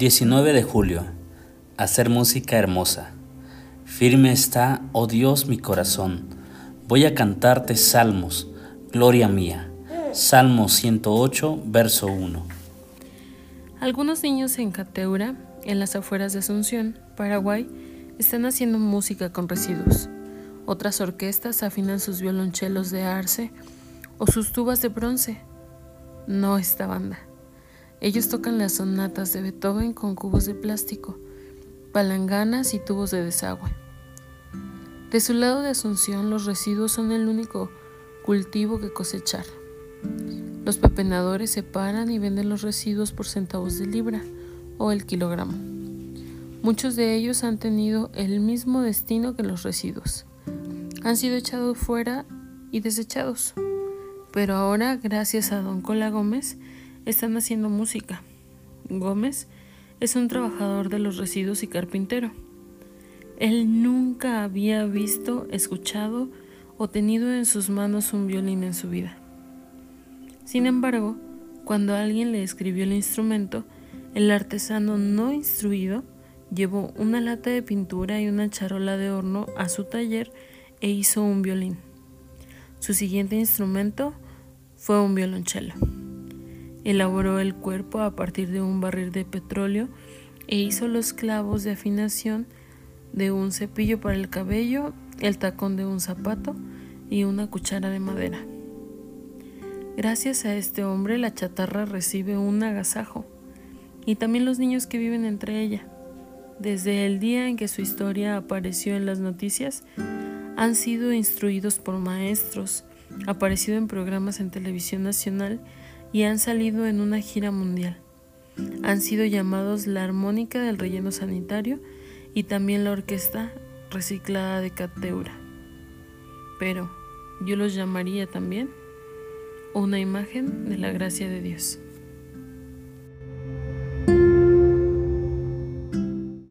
19 de julio. Hacer música hermosa. Firme está, oh Dios, mi corazón. Voy a cantarte salmos, gloria mía. Salmo 108, verso 1. Algunos niños en Cateura, en las afueras de Asunción, Paraguay, están haciendo música con residuos. Otras orquestas afinan sus violonchelos de arce o sus tubas de bronce. No esta banda. Ellos tocan las sonatas de Beethoven con cubos de plástico, palanganas y tubos de desagüe. De su lado de Asunción los residuos son el único cultivo que cosechar. Los pepenadores separan y venden los residuos por centavos de libra o el kilogramo. Muchos de ellos han tenido el mismo destino que los residuos. Han sido echados fuera y desechados. Pero ahora, gracias a don Cola Gómez, están haciendo música. Gómez es un trabajador de los residuos y carpintero. Él nunca había visto, escuchado o tenido en sus manos un violín en su vida. Sin embargo, cuando alguien le escribió el instrumento, el artesano no instruido llevó una lata de pintura y una charola de horno a su taller e hizo un violín. Su siguiente instrumento fue un violonchelo. Elaboró el cuerpo a partir de un barril de petróleo e hizo los clavos de afinación de un cepillo para el cabello, el tacón de un zapato y una cuchara de madera. Gracias a este hombre la chatarra recibe un agasajo y también los niños que viven entre ella. Desde el día en que su historia apareció en las noticias, han sido instruidos por maestros, aparecido en programas en televisión nacional y han salido en una gira mundial. Han sido llamados la armónica del relleno sanitario y también la orquesta reciclada de Cateura. Pero yo los llamaría también una imagen de la gracia de Dios.